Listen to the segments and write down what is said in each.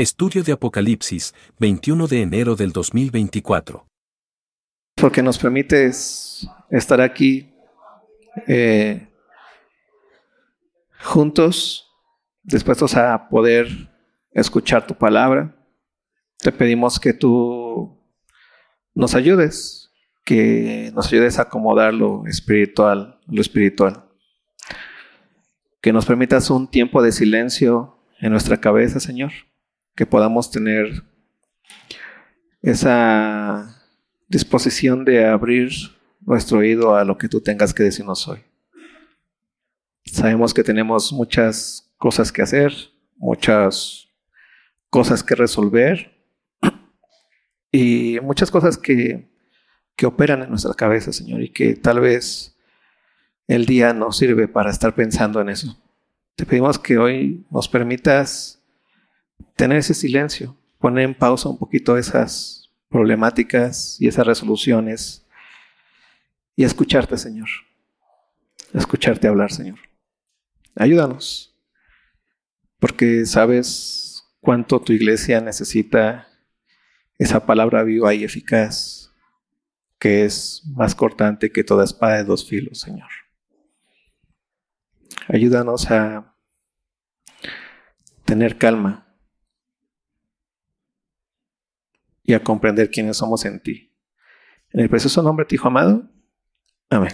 Estudio de Apocalipsis, 21 de enero del 2024. Porque nos permites estar aquí eh, juntos, dispuestos a poder escuchar tu palabra. Te pedimos que tú nos ayudes, que nos ayudes a acomodar lo espiritual, lo espiritual. Que nos permitas un tiempo de silencio en nuestra cabeza, Señor que podamos tener esa disposición de abrir nuestro oído a lo que tú tengas que decirnos hoy. Sabemos que tenemos muchas cosas que hacer, muchas cosas que resolver y muchas cosas que, que operan en nuestra cabeza, Señor, y que tal vez el día no sirve para estar pensando en eso. Te pedimos que hoy nos permitas tener ese silencio, poner en pausa un poquito esas problemáticas y esas resoluciones y escucharte, Señor. Escucharte hablar, Señor. Ayúdanos, porque sabes cuánto tu iglesia necesita esa palabra viva y eficaz, que es más cortante que toda espada de dos filos, Señor. Ayúdanos a tener calma y a comprender quiénes somos en ti. En el precioso nombre de tu Hijo amado. Amén.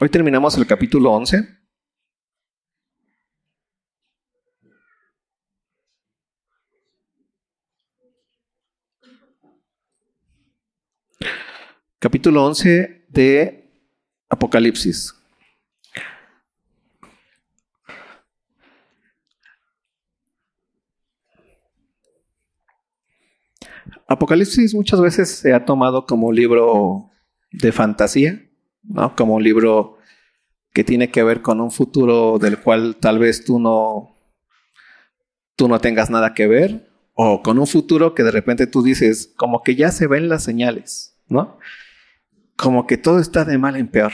Hoy terminamos el capítulo 11. Capítulo 11 de Apocalipsis. Apocalipsis muchas veces se ha tomado como libro de fantasía, ¿no? Como un libro que tiene que ver con un futuro del cual tal vez tú no, tú no tengas nada que ver, o con un futuro que de repente tú dices, como que ya se ven las señales, ¿no? Como que todo está de mal en peor.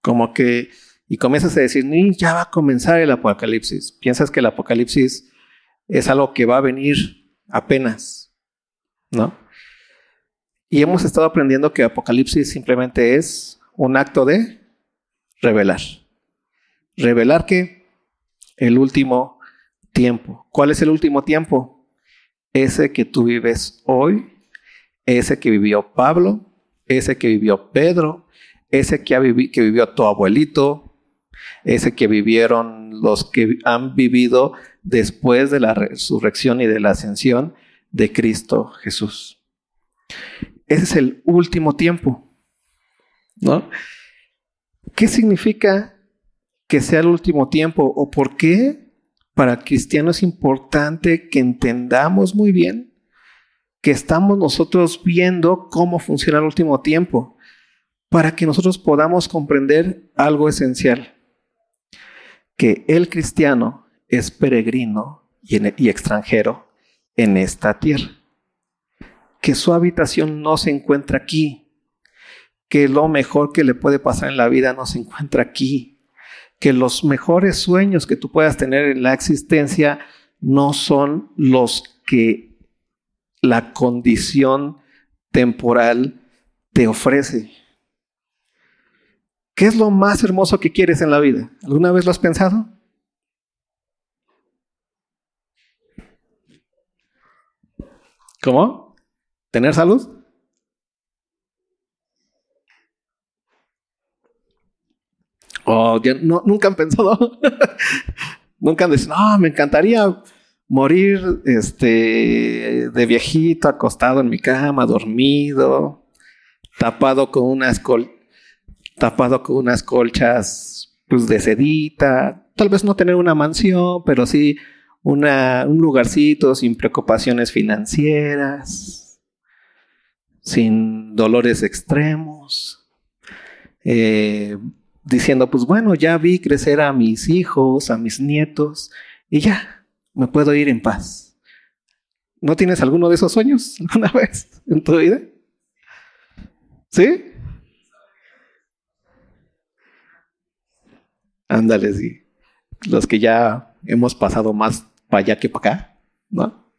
Como que, y comienzas a decir, ya va a comenzar el apocalipsis. Piensas que el apocalipsis es algo que va a venir apenas, ¿no? Y hemos estado aprendiendo que apocalipsis simplemente es un acto de revelar. Revelar que el último tiempo. ¿Cuál es el último tiempo? Ese que tú vives hoy, ese que vivió Pablo, ese que vivió Pedro, ese que, que vivió tu abuelito, ese que vivieron los que han vivido después de la resurrección y de la ascensión de Cristo Jesús. Ese es el último tiempo. ¿No? ¿Qué significa que sea el último tiempo o por qué para cristianos es importante que entendamos muy bien que estamos nosotros viendo cómo funciona el último tiempo, para que nosotros podamos comprender algo esencial, que el cristiano es peregrino y, extranjero en esta tierra, que su habitación no se encuentra aquí, que lo mejor que le puede pasar en la vida no se encuentra aquí, que los mejores sueños que tú puedas tener en la existencia no son los que la condición temporal te ofrece. ¿Qué es lo más hermoso que quieres en la vida? ¿Alguna vez lo has pensado? ¿Cómo? ¿Tener salud? Oh, no, nunca han pensado. nunca han dicho, no, me encantaría morir este, de viejito, acostado en mi cama, dormido, tapado con unas, tapado con unas colchas pues, de sedita, tal vez no tener una mansión, pero sí una, un lugarcito sin preocupaciones financieras, sin dolores extremos, eh, diciendo, pues bueno, ya vi crecer a mis hijos, a mis nietos, y ya, me puedo ir en paz. ¿No tienes alguno de esos sueños alguna vez en tu vida? ¿Sí? Ándale, sí. Los que ya hemos pasado más para allá que para acá, ¿no?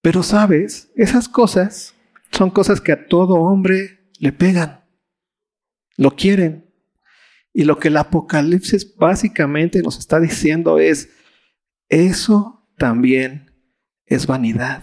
Pero sabes, esas cosas son cosas que a todo hombre le pegan, lo quieren. Y lo que el Apocalipsis básicamente nos está diciendo es, eso también es vanidad.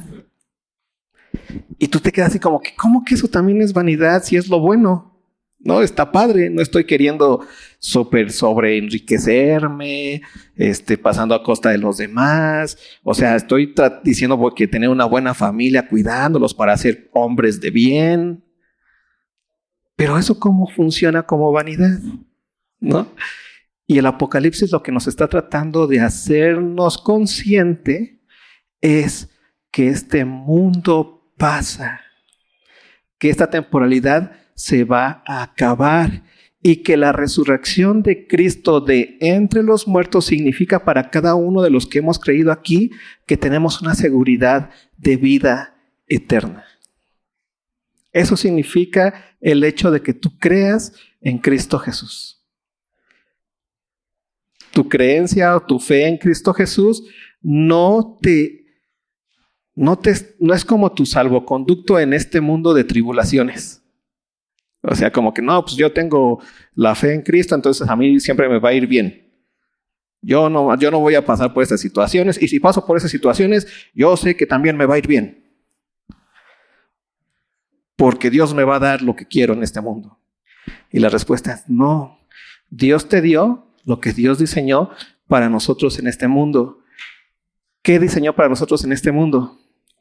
Y tú te quedas así como que, ¿cómo que eso también es vanidad si es lo bueno? No, está padre, no estoy queriendo super sobre enriquecerme, este, pasando a costa de los demás. O sea, estoy diciendo que tener una buena familia, cuidándolos para ser hombres de bien. Pero eso cómo funciona como vanidad, ¿no? Y el Apocalipsis lo que nos está tratando de hacernos consciente es que este mundo pasa, que esta temporalidad se va a acabar y que la resurrección de Cristo de entre los muertos significa para cada uno de los que hemos creído aquí que tenemos una seguridad de vida eterna. Eso significa el hecho de que tú creas en Cristo Jesús. Tu creencia o tu fe en Cristo Jesús no te no, te, no es como tu salvoconducto en este mundo de tribulaciones. O sea, como que no, pues yo tengo la fe en Cristo, entonces a mí siempre me va a ir bien. Yo no, yo no voy a pasar por estas situaciones y si paso por esas situaciones, yo sé que también me va a ir bien. Porque Dios me va a dar lo que quiero en este mundo. Y la respuesta es no. Dios te dio lo que Dios diseñó para nosotros en este mundo. ¿Qué diseñó para nosotros en este mundo?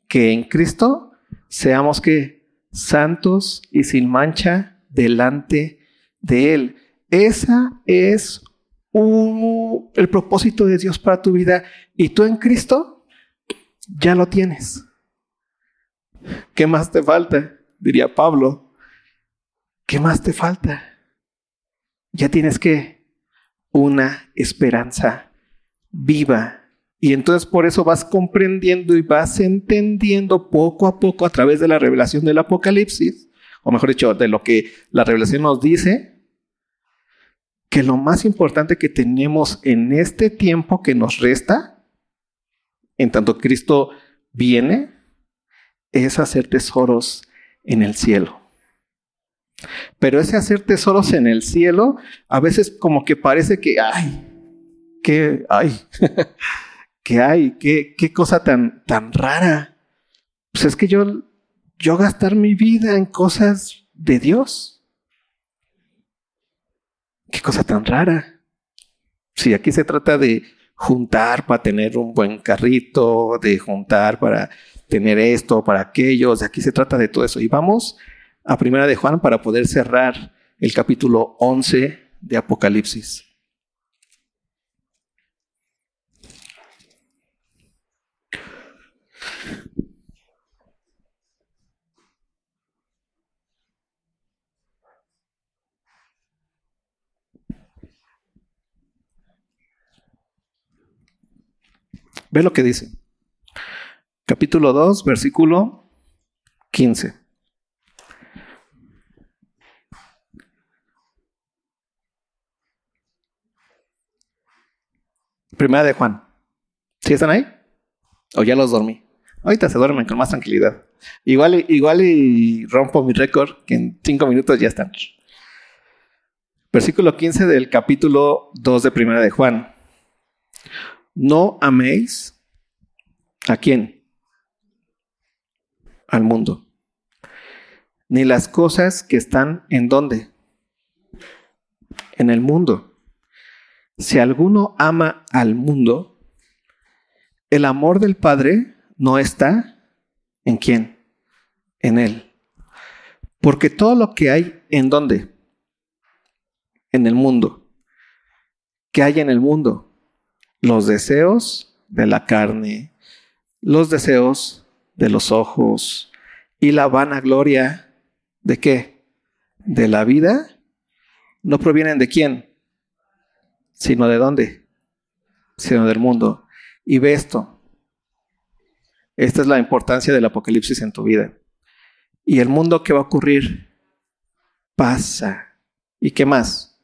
Que en Cristo seamos que santos y sin mancha delante de Él. Esa es el propósito de Dios para tu vida. Y tú en Cristo ya lo tienes. ¿Qué más te falta? Diría Pablo. ¿Qué más te falta? Ya tienes que una esperanza viva y entonces por eso vas comprendiendo y vas entendiendo poco a poco a través de la revelación del Apocalipsis, o mejor dicho, de lo que la revelación nos dice, que lo más importante que tenemos en este tiempo que nos resta, en tanto Cristo viene, es hacer tesoros en el cielo. Pero ese hacer tesoros en el cielo, a veces como que parece que, ay, que, ay. ¿qué hay? ¿Qué, qué cosa tan, tan rara? Pues es que yo, yo gastar mi vida en cosas de Dios. Qué cosa tan rara. Si aquí se trata de juntar para tener un buen carrito, de juntar para tener esto, para aquello, aquí se trata de todo eso. Y vamos a Primera de Juan para poder cerrar el capítulo 11 de Apocalipsis. Ve lo que dice. Capítulo 2, versículo 15. Primera de Juan. ¿Sí están ahí? ¿O ya los dormí? Ahorita se duermen con más tranquilidad. Igual, igual y rompo mi récord, que en cinco minutos ya están. Versículo 15 del capítulo 2 de Primera de Juan. No améis a quién? Al mundo. Ni las cosas que están en dónde? En el mundo. Si alguno ama al mundo, el amor del Padre no está en quién? En él. Porque todo lo que hay en dónde? En el mundo. ¿Qué hay en el mundo? los deseos de la carne, los deseos de los ojos y la vanagloria de qué? De la vida, no provienen de quién, sino de dónde, sino del mundo. Y ve esto, Esta es la importancia del Apocalipsis en tu vida. Y el mundo que va a ocurrir pasa. ¿Y qué más?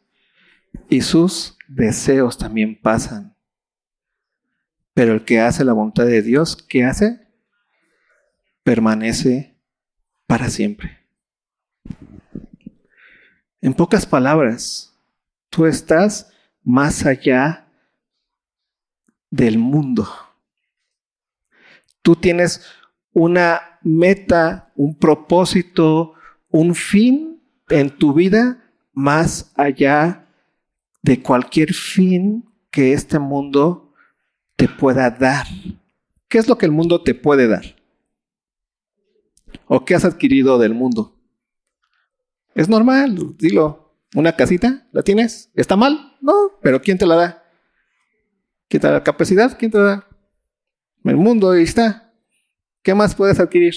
Y sus deseos también pasan. Pero el que hace la voluntad de Dios, ¿qué hace? Permanece para siempre. En pocas palabras, tú estás más allá del mundo. Tú tienes una meta, un propósito, un fin en tu vida más allá de cualquier fin que este mundo te pueda dar. ¿Qué es lo que el mundo te puede dar? ¿O qué has adquirido del mundo? Es normal, dilo. ¿Una casita? ¿La tienes? ¿Está mal? No, pero ¿quién te la da? ¿Quién te da la capacidad? ¿Quién te la da? El mundo ahí está. ¿Qué más puedes adquirir?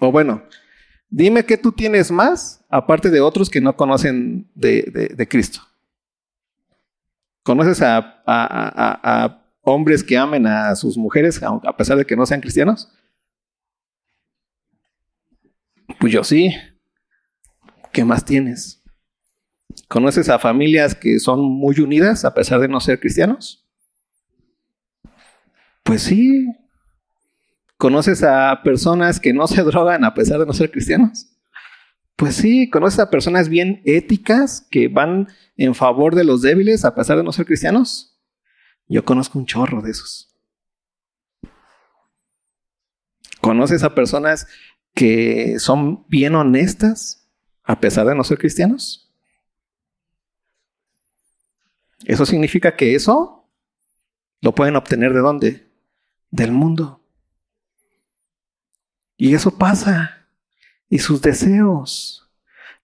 O bueno, dime que tú tienes más, aparte de otros que no conocen de, Cristo. ¿Conoces a, hombres que amen a sus mujeres a pesar de que no sean cristianos? Pues yo sí. ¿Qué más tienes? ¿Conoces a familias que son muy unidas a pesar de no ser cristianos? Pues sí. ¿Conoces a personas que no se drogan a pesar de no ser cristianos? Pues sí, conoces a personas bien éticas que van en favor de los débiles a pesar de no ser cristianos. Yo conozco un chorro de esos. ¿Conoces a personas que son bien honestas a pesar de no ser cristianos? Eso significa que eso lo pueden obtener de dónde? Del mundo. Y eso pasa. Y sus deseos.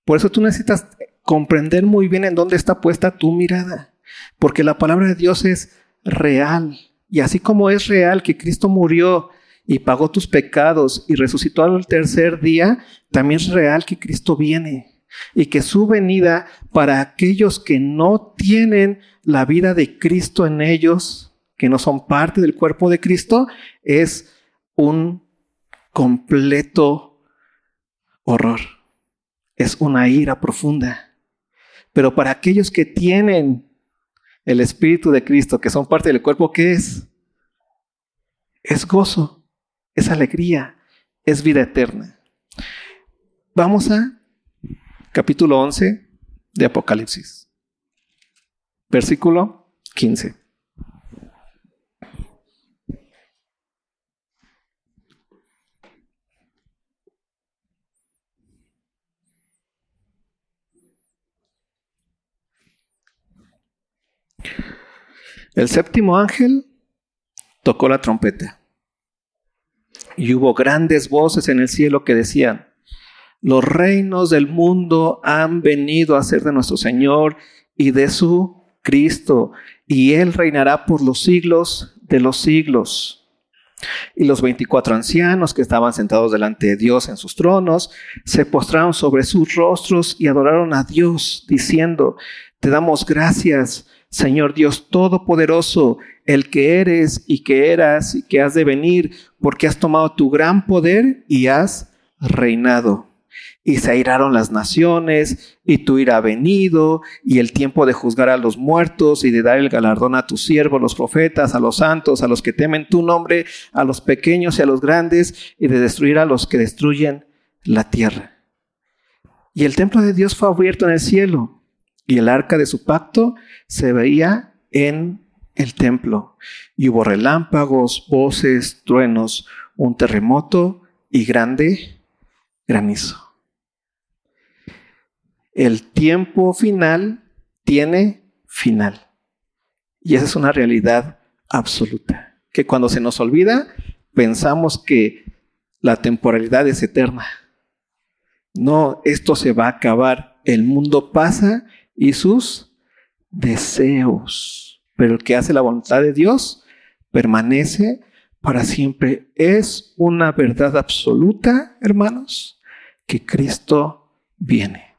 Por eso tú necesitas comprender muy bien en dónde está puesta tu mirada. Porque la palabra de Dios es real. Y así como es real que Cristo murió y pagó tus pecados y resucitó al tercer día, también es real que Cristo viene y que su venida para aquellos que no tienen la vida de Cristo en ellos, que no son parte del cuerpo de Cristo, es un completo horror. Es una ira profunda. Pero para aquellos que tienen el Espíritu de Cristo, que son parte del cuerpo, ¿qué es? Es gozo es alegría, es vida eterna. Vamos a capítulo 11 de Apocalipsis, versículo 15. El séptimo ángel tocó la trompeta y hubo grandes voces en el cielo que decían, los reinos del mundo han venido a ser de nuestro Señor y de su Cristo, y Él reinará por los siglos de los siglos. Y los veinticuatro ancianos que estaban sentados delante de Dios en sus tronos, se postraron sobre sus rostros y adoraron a Dios, diciendo, Te damos gracias, Señor Dios Todopoderoso, el que eres y que eras y que has de venir, porque has tomado tu gran poder y has reinado. Y se airaron las naciones, y tu ira ha venido, y el tiempo de juzgar a los muertos y de dar el galardón a tus siervos, los profetas, a los santos, a los que temen tu nombre, a los pequeños y a los grandes, y de destruir a los que destruyen la tierra. Y el templo de Dios fue abierto en el cielo, y el arca de su pacto se veía en el templo. Y hubo relámpagos, voces, truenos, un terremoto y grande granizo. El tiempo final tiene final. Y esa es una realidad absoluta. Que cuando se nos olvida, pensamos que la temporalidad es eterna. No, esto se va a acabar. El mundo pasa y sus deseos. Pero el que hace la voluntad de Dios permanece para siempre. Es una verdad absoluta, hermanos, que Cristo viene.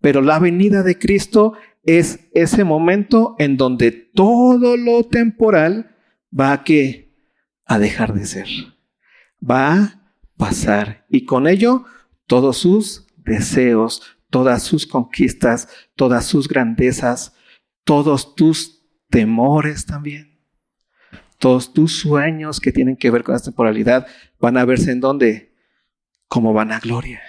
Pero la venida de Cristo es ese momento en donde todo lo temporal va a a dejar de ser. Va a pasar y con ello todos sus deseos, todas sus conquistas, todas sus grandezas, todos tus temores también. Todos tus sueños que tienen que ver con esta temporalidad van a verse en donde como vanagloria.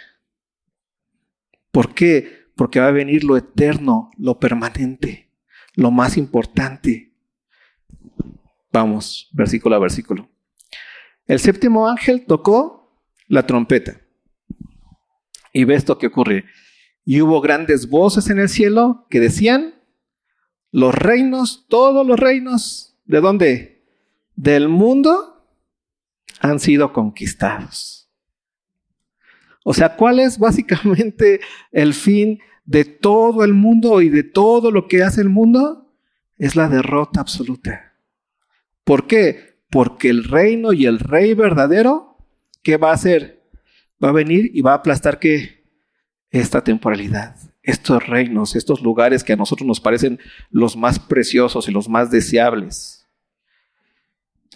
¿Por qué? porque va a venir lo eterno, lo permanente, lo más importante. Vamos, versículo a versículo. El séptimo ángel tocó la trompeta. Y ve esto que ocurre. Y hubo grandes voces en el cielo que decían, los reinos, todos los reinos, ¿de dónde? Del mundo han sido conquistados. O sea, ¿cuál es básicamente el fin de todo el mundo y de todo lo que hace el mundo es la derrota absoluta. ¿Por qué? Porque el reino y el rey verdadero, ¿qué va a hacer? Va a venir y va a aplastar qué? Esta temporalidad, estos reinos, estos lugares que a nosotros nos parecen los más preciosos y los más deseables.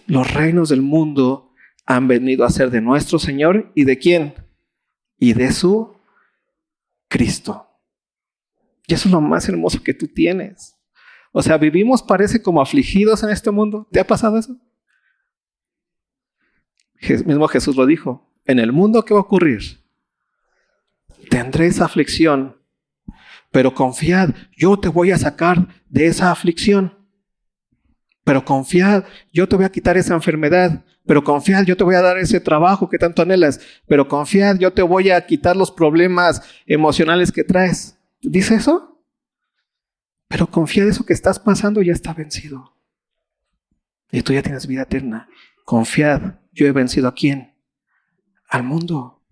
Los reinos del mundo han venido a ser de nuestro Señor y de quién? Y de su Cristo. Y eso es lo más hermoso que tú tienes. O sea, vivimos, parece, como afligidos en este mundo. ¿Te ha pasado eso? mismo Jesús lo dijo. En el mundo, ¿qué va a ocurrir? Tendréis aflicción, pero confiad, yo te voy a sacar de esa aflicción. Pero confiad, yo te voy a quitar esa enfermedad. Pero confiad, yo te voy a dar ese trabajo que tanto anhelas. Pero confiad, yo te voy a quitar los problemas emocionales que traes. ¿Dice eso? Pero confía de eso que estás pasando ya está vencido. Y tú ya tienes vida eterna. Confiad, yo he vencido a quién? Al mundo.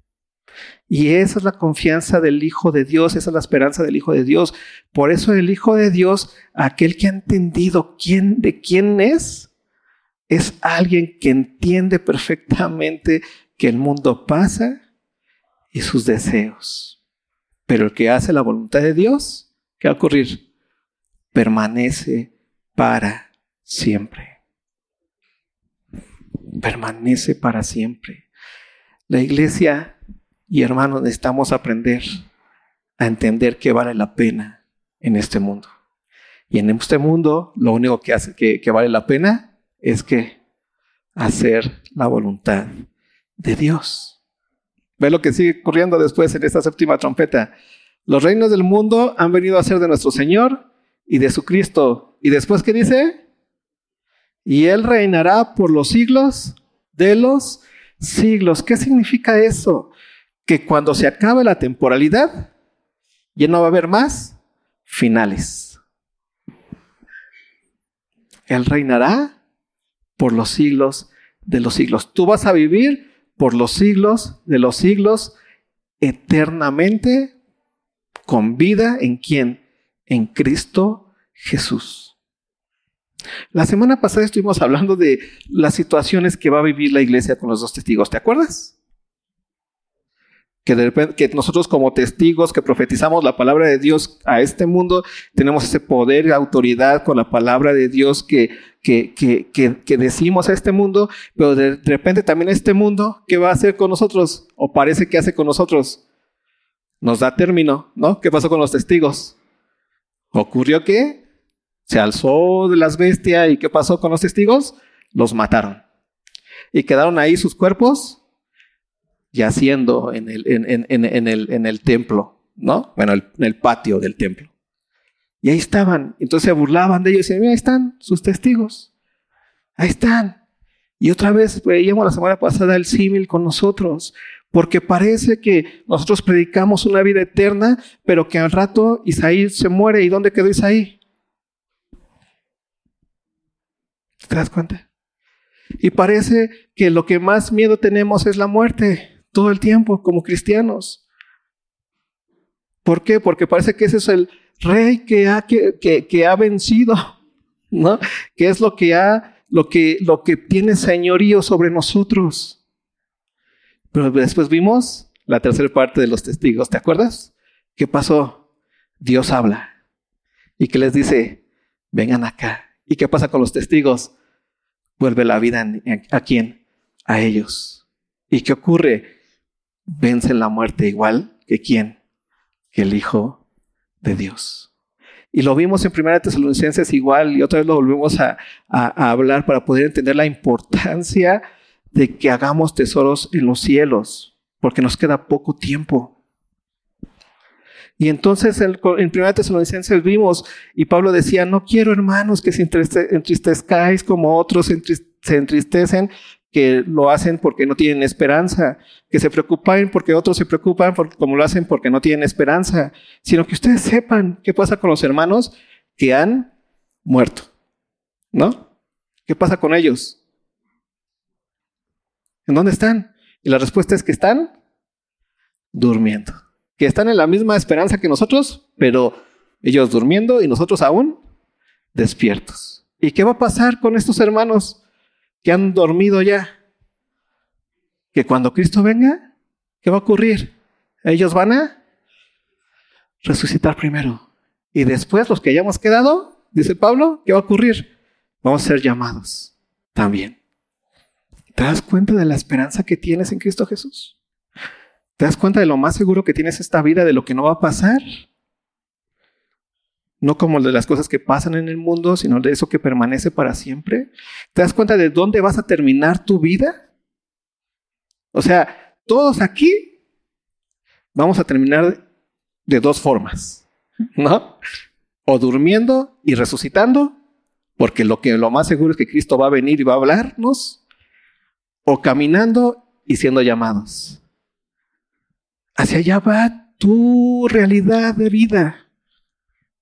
Y esa es la confianza del Hijo de Dios, esa es la esperanza del Hijo de Dios. Por eso el Hijo de Dios, aquel que ha entendido quién de quién es, es alguien que entiende perfectamente que el mundo pasa y sus deseos. Pero el que hace la voluntad de Dios, ¿qué va a ocurrir? Permanece para siempre. Permanece para siempre. La iglesia y hermanos necesitamos aprender a entender que vale la pena en este mundo. Y en este mundo lo único que hace que, vale la pena es que hacer la voluntad de Dios. Ve lo que sigue ocurriendo después en esta séptima trompeta. Los reinos del mundo han venido a ser de nuestro Señor y de su Cristo. ¿Y después qué dice? Y Él reinará por los siglos de los siglos. ¿Qué significa eso? Que cuando se acabe la temporalidad, ya no va a haber más finales. Él reinará por los siglos de los siglos. Tú vas a vivir por los siglos de los siglos, eternamente, con vida en quién? En Cristo Jesús. La semana pasada estuvimos hablando de las situaciones que va a vivir la iglesia con los dos testigos, ¿te acuerdas? Que, nosotros como testigos que profetizamos la palabra de Dios a este mundo, tenemos ese poder y autoridad con la palabra de Dios que, que, que, decimos a este mundo, pero de, repente también este mundo, ¿qué va a hacer con nosotros? O parece que hace con nosotros. Nos da término, ¿no? ¿Qué pasó con los testigos? ¿Ocurrió que se alzó de las bestias y qué pasó con los testigos? Los mataron. Y quedaron ahí sus cuerpos yaciendo en el, en, en, el, en el templo, ¿no? Bueno, en el patio del templo. Y ahí estaban. Entonces se burlaban de ellos y decían, mira, ahí están sus testigos. Ahí están. Y otra vez veíamos la semana pasada el símil con nosotros, porque parece que nosotros predicamos una vida eterna, pero que al rato Isaí se muere. ¿Y dónde quedó Isaí? ¿Te das cuenta? Y parece que lo que más miedo tenemos es la muerte todo el tiempo como cristianos. ¿Por qué? Porque parece que ese es el rey que ha, que, que, ha vencido, ¿no? Que es lo que ha, lo que, lo que tiene señorío sobre nosotros. Pero después vimos la tercera parte de los testigos, ¿te acuerdas? ¿Qué pasó? Dios habla. y que les dice, vengan acá. ¿Y qué pasa con los testigos? Vuelve la vida a quién? A ellos. ¿Y qué ocurre? Vencen la muerte igual que quién? Que el Hijo de Dios. Y lo vimos en Primera Tesalonicenses igual y otra vez lo volvemos a, hablar para poder entender la importancia de que hagamos tesoros en los cielos, porque nos queda poco tiempo. Y entonces en 1 Tesalonicenses vimos, y Pablo decía, no quiero hermanos que se entristezcáis como otros se entristecen, que lo hacen porque no tienen esperanza, que se preocupen porque otros se preocupan como lo hacen porque no tienen esperanza, sino que ustedes sepan qué pasa con los hermanos que han muerto, ¿no? ¿Qué pasa con ellos? ¿En dónde están? Y la respuesta es que están durmiendo que están en la misma esperanza que nosotros, pero ellos durmiendo y nosotros aún despiertos. ¿Y qué va a pasar con estos hermanos que han dormido ya? Que cuando Cristo venga, ¿qué va a ocurrir? Ellos van a resucitar primero. Y después los que hayamos quedado, dice Pablo, ¿qué va a ocurrir? Vamos a ser llamados también. ¿Te das cuenta de la esperanza que tienes en Cristo Jesús? ¿Te das cuenta de lo más seguro que tienes esta vida, de lo que no va a pasar? No como de las cosas que pasan en el mundo, sino de eso que permanece para siempre. ¿Te das cuenta de dónde vas a terminar tu vida? O sea, todos aquí vamos a terminar de dos formas, ¿no? O durmiendo y resucitando, porque lo que lo más seguro es que Cristo va a venir y va a hablarnos, o caminando y siendo llamados. Hacia allá va tu realidad de vida.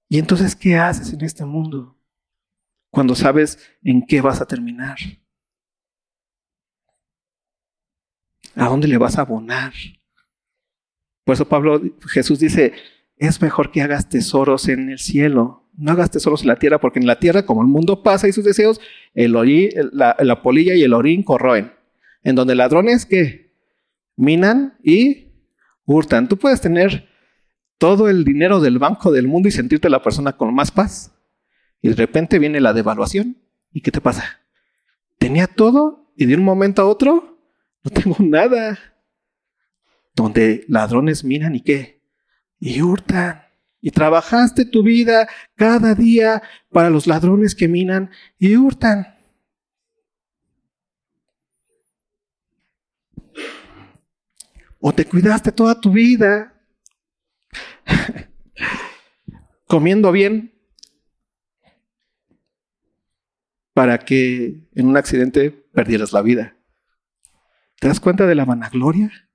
Y entonces, ¿qué haces en este mundo cuando sabes en qué vas a terminar? ¿A dónde le vas a abonar? Por eso Pablo, Jesús dice, es mejor que hagas tesoros en el cielo. No hagas tesoros en la tierra, porque en la tierra, como el mundo pasa y sus deseos, el la, la polilla y el orín corroen. En donde ladrones que minan y hurtan. Tú puedes tener todo el dinero del banco del mundo y sentirte la persona con más paz. Y de repente viene la devaluación. ¿Y qué te pasa? Tenía todo y de un momento a otro no tengo nada. Donde ladrones miran y qué? Y hurtan. Y trabajaste tu vida cada día para los ladrones que minan y hurtan. o te cuidaste toda tu vida comiendo bien para que en un accidente perdieras la vida. ¿Te das cuenta de la vanagloria?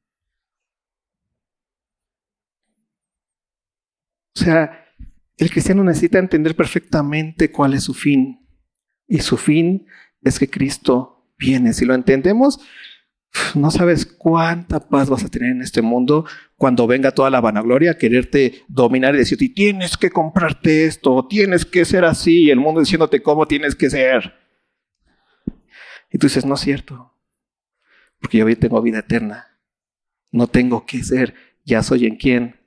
O sea, el cristiano necesita entender perfectamente cuál es su fin. Y su fin es que Cristo viene. Si lo entendemos, no sabes cuánta paz vas a tener en este mundo cuando venga toda la vanagloria a quererte dominar y decirte, tienes que comprarte esto, tienes que ser así, y el mundo diciéndote cómo tienes que ser. Y tú dices, no es cierto, porque yo tengo vida eterna. No tengo que ser, ya soy en quién?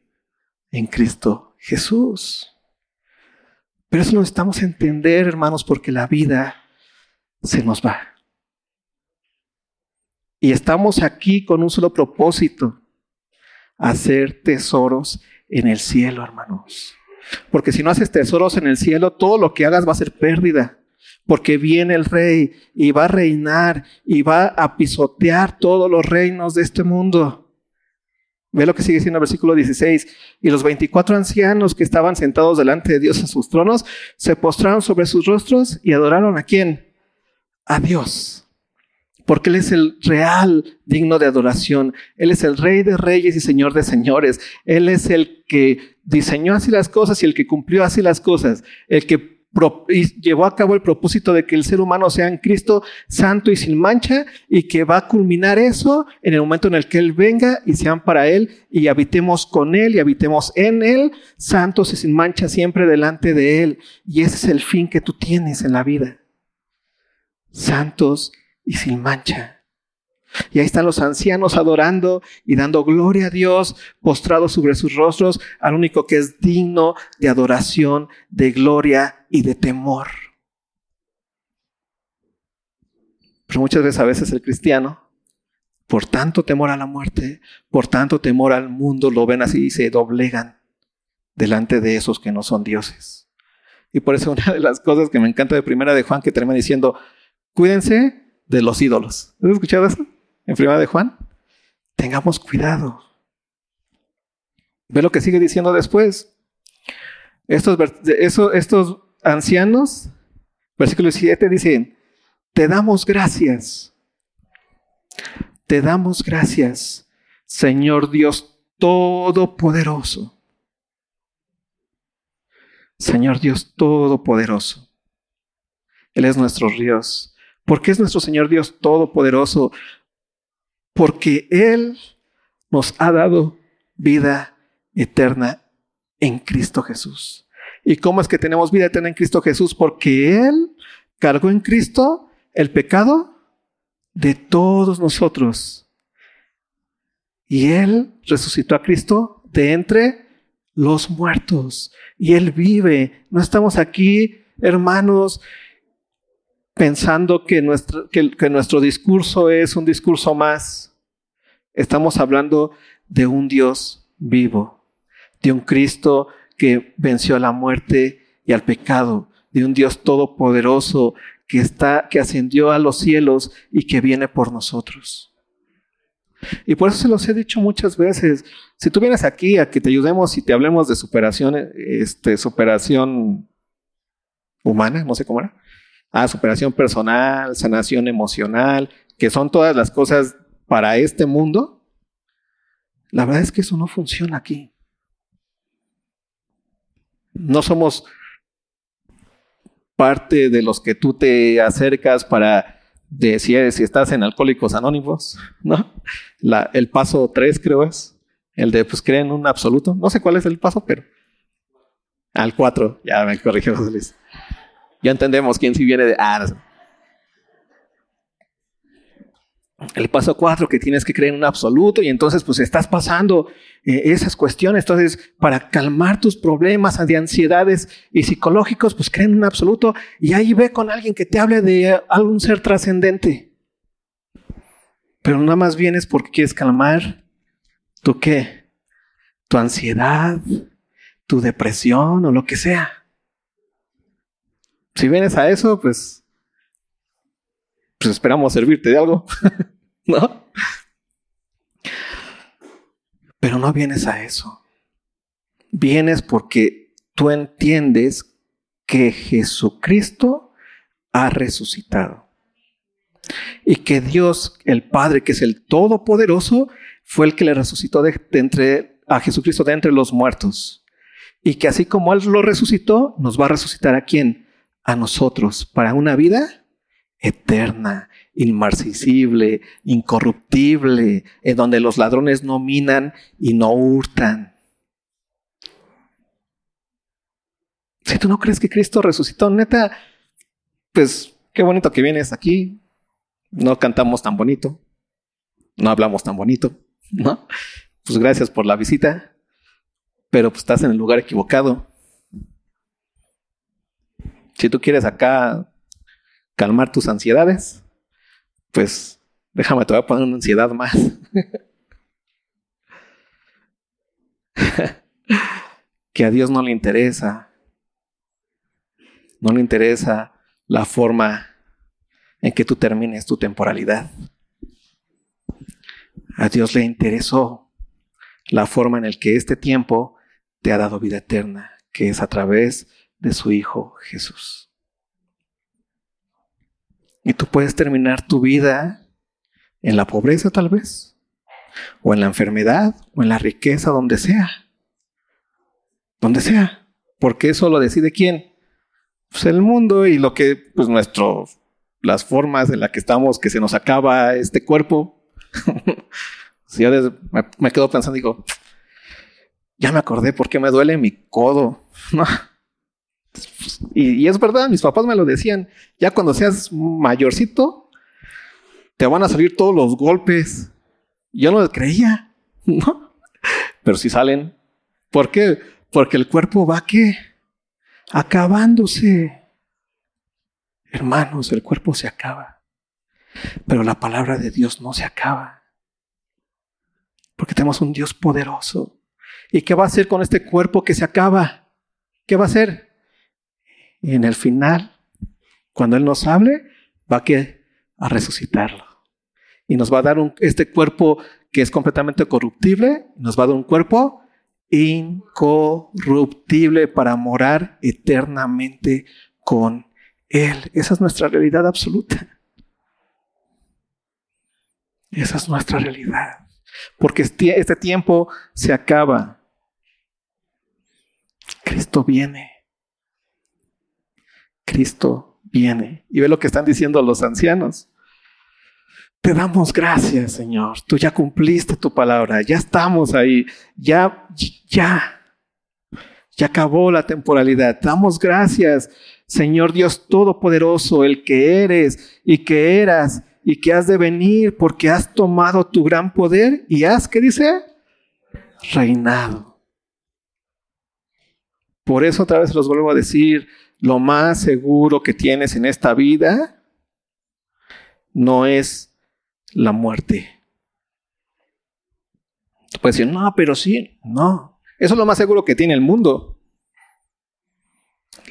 En Cristo Jesús. Pero eso lo necesitamos entender, hermanos, porque la vida se nos va. Y estamos aquí con un solo propósito, hacer tesoros en el cielo, hermanos. Porque si no haces tesoros en el cielo, todo lo que hagas va a ser pérdida. Porque viene el rey y va a reinar y va a pisotear todos los reinos de este mundo. Ve lo que sigue diciendo el versículo 16. Y los 24 ancianos que estaban sentados delante de Dios en sus tronos se postraron sobre sus rostros y adoraron a quién? A Dios porque Él es el real digno de adoración. Él es el rey de reyes y señor de señores. Él es el que diseñó así las cosas y el que cumplió así las cosas. El que llevó a cabo el propósito de que el ser humano sea en Cristo santo y sin mancha y que va a culminar eso en el momento en el que Él venga y sean para Él y habitemos con Él y habitemos en Él, santos y sin mancha siempre delante de Él. Y ese es el fin que tú tienes en la vida. Santos sin mancha. Y ahí están los ancianos adorando y dando gloria a Dios, postrados sobre sus rostros, al único que es digno de adoración, de gloria y de temor. Pero muchas veces a veces el cristiano, por tanto temor a la muerte, por tanto temor al mundo, lo ven así y se doblegan delante de esos que no son dioses. Y por eso una de las cosas que me encanta de Primera de Juan que termina diciendo, cuídense de los ídolos. ¿Has escuchado eso? En de Juan. Tengamos cuidado. Ve lo que sigue diciendo después. Estos, estos ancianos, versículo 7, dicen, te damos gracias. Te damos gracias, Señor Dios Todopoderoso. Señor Dios Todopoderoso. Él es nuestro Dios. ¿Por qué es nuestro Señor Dios Todopoderoso? Porque Él nos ha dado vida eterna en Cristo Jesús. ¿Y cómo es que tenemos vida eterna en Cristo Jesús? Porque Él cargó en Cristo el pecado de todos nosotros. Y Él resucitó a Cristo de entre los muertos. Y Él vive. No estamos aquí, hermanos, pensando que nuestro, que, nuestro discurso es un discurso más. Estamos hablando de un Dios vivo, de un Cristo que venció a la muerte y al pecado, de un Dios todopoderoso que está, que ascendió a los cielos y que viene por nosotros. Y por eso se los he dicho muchas veces. Si tú vienes aquí a que te ayudemos y te hablemos de superación, este, superación humana, no sé cómo era. Ah, superación personal, sanación emocional, que son todas las cosas para este mundo. La verdad es que eso no funciona aquí. No somos parte de los que tú te acercas para decir si estás en Alcohólicos Anónimos, ¿no? El paso 3 creo es, el de pues creen un absoluto, no sé cuál es el paso, pero al 4, ya me corrigió Luis. Ya entendemos quién sí viene de... Ah, el paso cuatro, que tienes que creer en un absoluto y entonces pues estás pasando eh, esas cuestiones. Entonces, para calmar tus problemas de ansiedades y psicológicos, pues creen en un absoluto y ahí ve con alguien que te hable de algún ser trascendente. Pero nada más vienes porque quieres calmar tu qué? Tu ansiedad, tu depresión o lo que sea. Si vienes a eso, pues pues esperamos servirte de algo, ¿no? Pero no vienes a eso. Vienes porque tú entiendes que Jesucristo ha resucitado. Y que Dios, el Padre, que es el Todopoderoso, fue el que le resucitó de, entre, a Jesucristo de entre los muertos. Y que así como Él lo resucitó, nos va a resucitar a quién? A nosotros, para una vida eterna, inmarcesible, incorruptible, en donde los ladrones no minan y no hurtan. Si tú no crees que Cristo resucitó, neta, pues qué bonito que vienes aquí. No cantamos tan bonito, no hablamos tan bonito, ¿no? Pues gracias por la visita, pero pues estás en el lugar equivocado. Si tú quieres acá calmar tus ansiedades, pues déjame, te voy a poner una ansiedad más. que a Dios no le interesa, no le interesa la forma en que tú termines tu temporalidad. A Dios le interesó la forma en la que este tiempo te ha dado vida eterna, que es a través de su Hijo Jesús. Y tú puedes terminar tu vida en la pobreza tal vez, o en la enfermedad, o en la riqueza, donde sea. Donde sea. Porque eso lo decide quién? Pues el mundo y lo que, pues nuestro, las formas en las que estamos, que se nos acaba este cuerpo. si yo me, me, quedo pensando, digo, ya me acordé por qué me duele mi codo. Y, es verdad, mis papás me lo decían, ya cuando seas mayorcito, te van a salir todos los golpes. Yo no creía, ¿no? Pero si salen. ¿Por qué? Porque el cuerpo va qué? Acabándose. Hermanos, el cuerpo se acaba. Pero la palabra de Dios no se acaba. Porque tenemos un Dios poderoso. ¿Y qué va a hacer con este cuerpo que se acaba? ¿Qué va a hacer? Y en el final, cuando Él nos hable, va a, resucitarlo. Y nos va a dar un, este cuerpo que es completamente corruptible, nos va a dar un cuerpo incorruptible para morar eternamente con Él. Esa es nuestra realidad absoluta. Esa es nuestra realidad. Porque este, este tiempo se acaba. Cristo viene. Cristo viene. Y ve lo que están diciendo los ancianos. Te damos gracias, Señor. Tú ya cumpliste tu palabra. Ya estamos ahí. Ya, ya. Ya acabó la temporalidad. damos gracias, Señor Dios Todopoderoso, el que eres y que eras y que has de venir porque has tomado tu gran poder y has, ¿qué dice? Reinado. Por eso otra vez los vuelvo a decir, lo más seguro que tienes en esta vida no es la muerte. Tú puedes decir, no, pero sí, no. Eso es lo más seguro que tiene el mundo.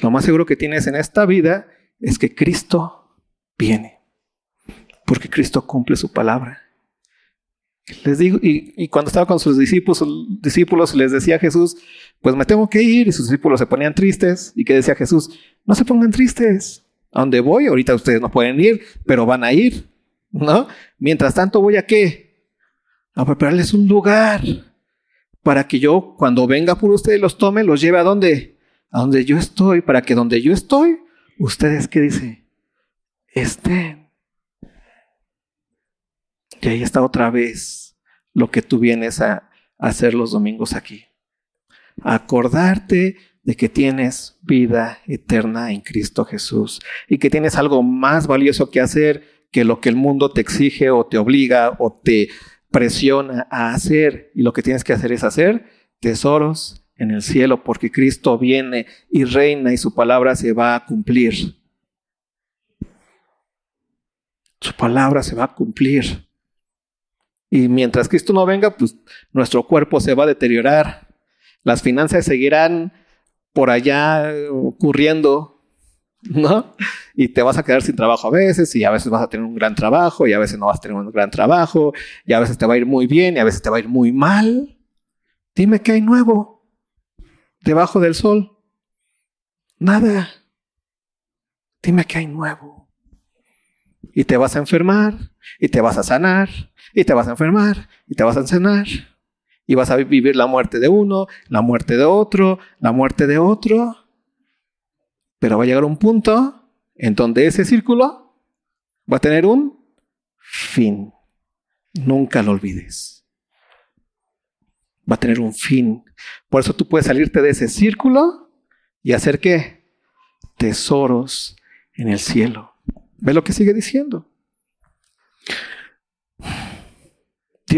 Lo más seguro que tienes en esta vida es que Cristo viene. Porque Cristo cumple su palabra. Les digo, y, cuando estaba con sus discípulos, discípulos, les decía a Jesús, pues me tengo que ir, y sus discípulos se ponían tristes, y que decía Jesús, no se pongan tristes, a dónde voy, ahorita ustedes no pueden ir, pero van a ir. ¿no? Mientras tanto voy a qué? A prepararles un lugar para que yo cuando venga por ustedes los tome, los lleve a dónde? A donde yo estoy, para que donde yo estoy, ustedes qué dice? Estén. Y ahí está otra vez lo que tú vienes a, hacer los domingos aquí. acordarte de que tienes vida eterna en Cristo Jesús y que tienes algo más valioso que hacer que lo que el mundo te exige o te obliga o te presiona a hacer y lo que tienes que hacer es hacer tesoros en el cielo porque Cristo viene y reina y su palabra se va a cumplir. Su palabra se va a cumplir. Y mientras Cristo no venga, pues nuestro cuerpo se va a deteriorar. Las finanzas seguirán por allá ocurriendo ¿no? Y te vas a quedar sin trabajo a veces, y a veces vas a tener un gran trabajo, y a veces no vas a tener un gran trabajo, y a veces te va a ir muy bien, y a veces te va a ir muy mal. Dime qué hay nuevo debajo del sol. Nada. Dime qué hay nuevo. Y te vas a enfermar, y te vas a sanar, y te vas a enfermar, y te vas a sanar. Y vas a vivir la muerte de uno, la muerte de otro, la muerte de otro. Pero va a llegar un punto en donde ese círculo va a tener un fin. Nunca lo olvides. Va a tener un fin. Por eso tú puedes salirte de ese círculo y hacer qué? Tesoros en el cielo. ¿Ve lo que sigue diciendo?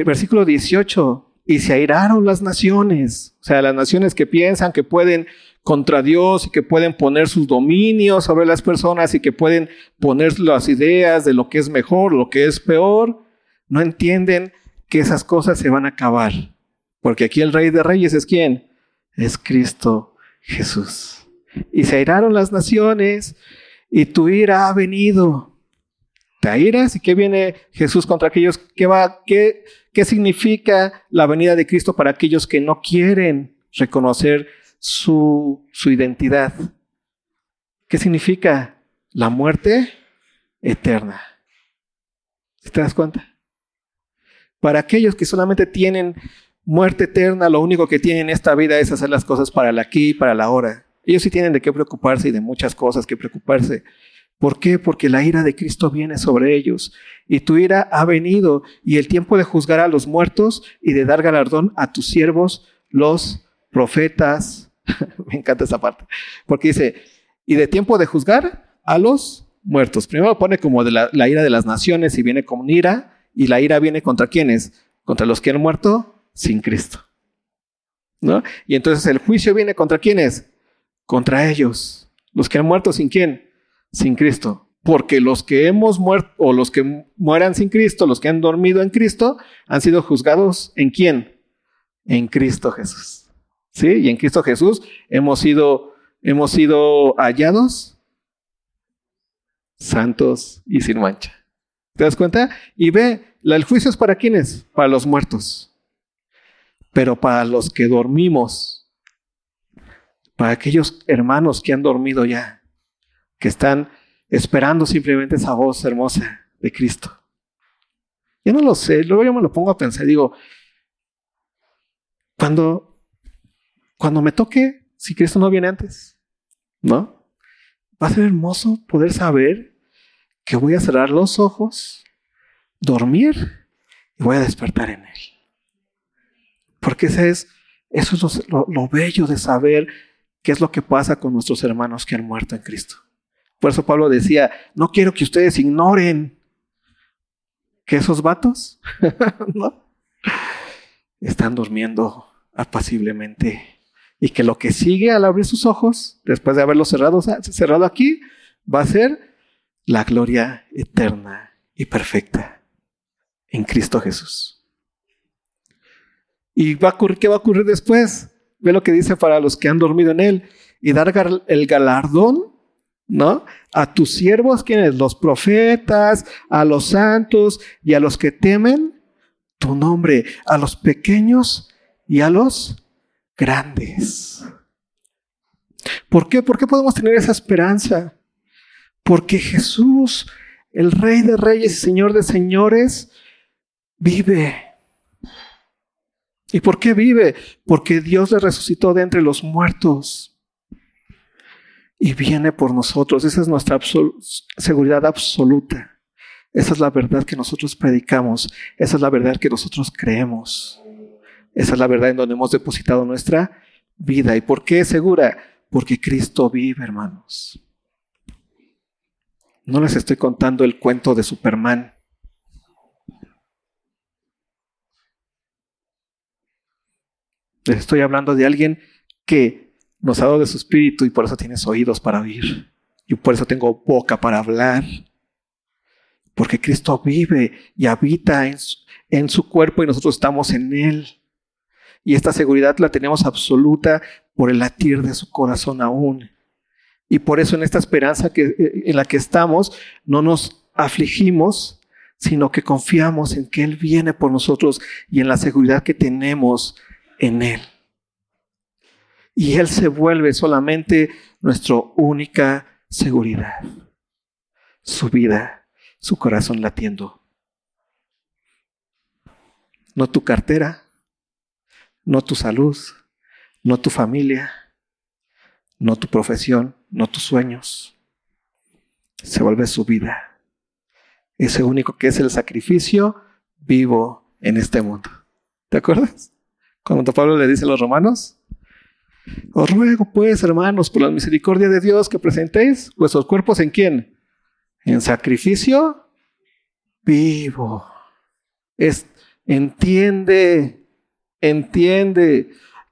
Versículo 18. Y se airaron las naciones. O sea, las naciones que piensan que pueden contra Dios y que pueden poner sus dominios sobre las personas y que pueden poner las ideas de lo que es mejor, lo que es peor, no entienden que esas cosas se van a acabar. Porque aquí el Rey de Reyes es quién? Es Cristo Jesús. Y se airaron las naciones y tu ira ha venido. ¿Te airas? ¿Y qué viene Jesús contra aquellos? ¿Qué, va, qué, ¿Qué significa la venida de Cristo para aquellos que no quieren reconocer su, su identidad. ¿Qué significa? La muerte eterna. ¿Te das cuenta? Para aquellos que solamente tienen muerte eterna, lo único que tienen en esta vida es hacer las cosas para el aquí y para la hora. Ellos sí tienen de qué preocuparse y de muchas cosas que preocuparse. ¿Por qué? Porque la ira de Cristo viene sobre ellos y tu ira ha venido y el tiempo de juzgar a los muertos y de dar galardón a tus siervos, los profetas, Me encanta esa parte. Porque dice, y de tiempo de juzgar a los muertos. Primero pone como de la, ira de las naciones y viene con ira, y la ira viene contra quiénes? Contra los que han muerto sin Cristo. ¿No? Y entonces el juicio viene contra quiénes? Contra ellos. Los que han muerto sin quién? Sin Cristo. Porque los que hemos muerto, o los que mueran sin Cristo, los que han dormido en Cristo, han sido juzgados en quién? En Cristo Jesús. ¿Sí? Y en Cristo Jesús hemos sido, hemos sido hallados santos y sin mancha. ¿Te das cuenta? Y ve, el juicio es para quiénes? Para los muertos. Pero para los que dormimos, para aquellos hermanos que han dormido ya, que están esperando simplemente esa voz hermosa de Cristo. Yo no lo sé, luego yo me lo pongo a pensar, digo, cuando, cuando me toque, si Cristo no viene antes, ¿no? Va a ser hermoso poder saber que voy a cerrar los ojos, dormir y voy a despertar en Él. Porque ese es, eso es lo, lo bello de saber qué es lo que pasa con nuestros hermanos que han muerto en Cristo. Por eso Pablo decía, no quiero que ustedes ignoren que esos vatos están durmiendo apaciblemente y que lo que sigue al abrir sus ojos, después de haberlos cerrado, cerrado aquí, va a ser la gloria eterna y perfecta en Cristo Jesús. ¿Y va a ocurrir, qué va a ocurrir después? Ve lo que dice para los que han dormido en Él y dar el galardón, ¿no? A tus siervos, quienes los profetas, a los santos y a los que temen tu nombre, a los pequeños y a los grandes. ¿Por qué? ¿Por qué podemos tener esa esperanza? Porque Jesús, el Rey de Reyes y Señor de Señores, vive. ¿Y por qué vive? Porque Dios le resucitó de entre los muertos y viene por nosotros. Esa es nuestra seguridad absoluta. Esa es la verdad que nosotros predicamos. Esa es la verdad que nosotros creemos. Esa es la verdad en donde hemos depositado nuestra vida. ¿Y por qué es segura? Porque Cristo vive, hermanos. No les estoy contando el cuento de Superman. Les estoy hablando de alguien que nos ha dado de su espíritu y por eso tienes oídos para oír. Y por eso tengo boca para hablar. Porque Cristo vive y habita en su, en su cuerpo y nosotros estamos en Él. Y esta seguridad la tenemos absoluta por el latir de su corazón aún. Y por eso en esta esperanza que, en la que estamos, no nos afligimos, sino que confiamos en que Él viene por nosotros y en la seguridad que tenemos en Él. Y Él se vuelve solamente nuestra única seguridad. Su vida, su corazón latiendo. No tu cartera, no tu salud, no tu familia, no tu profesión, no tus sueños. Se vuelve su vida. Ese único que es el sacrificio vivo en este mundo. ¿Te acuerdas? Cuando Pablo le dice a los romanos, os ruego pues, hermanos, por la misericordia de Dios, que presentéis vuestros cuerpos en quién? En sacrificio vivo. Es, entiende, entiende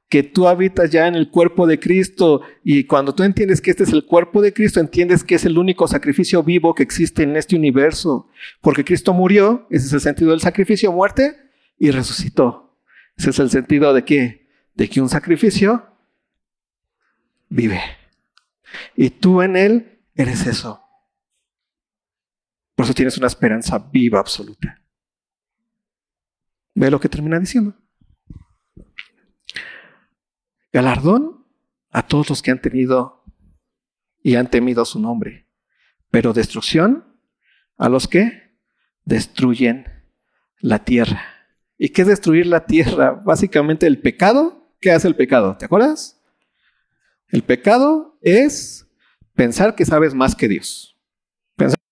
que tú habitas ya en el cuerpo de Cristo y cuando tú entiendes que este es el cuerpo de Cristo, entiendes que es el único sacrificio vivo que existe en este universo, porque Cristo murió, ese es el sentido del sacrificio, muerte, y resucitó. Ese es el sentido de qué? De que un sacrificio vive. Y tú en él eres eso. Por eso tienes una esperanza viva absoluta. Ve lo que termina diciendo. Galardón a todos los que han tenido y han temido su nombre, pero destrucción a los que destruyen la tierra. ¿Y qué es destruir la tierra? Básicamente el pecado. ¿Qué hace el pecado? ¿Te acuerdas? El pecado es pensar que sabes más que Dios.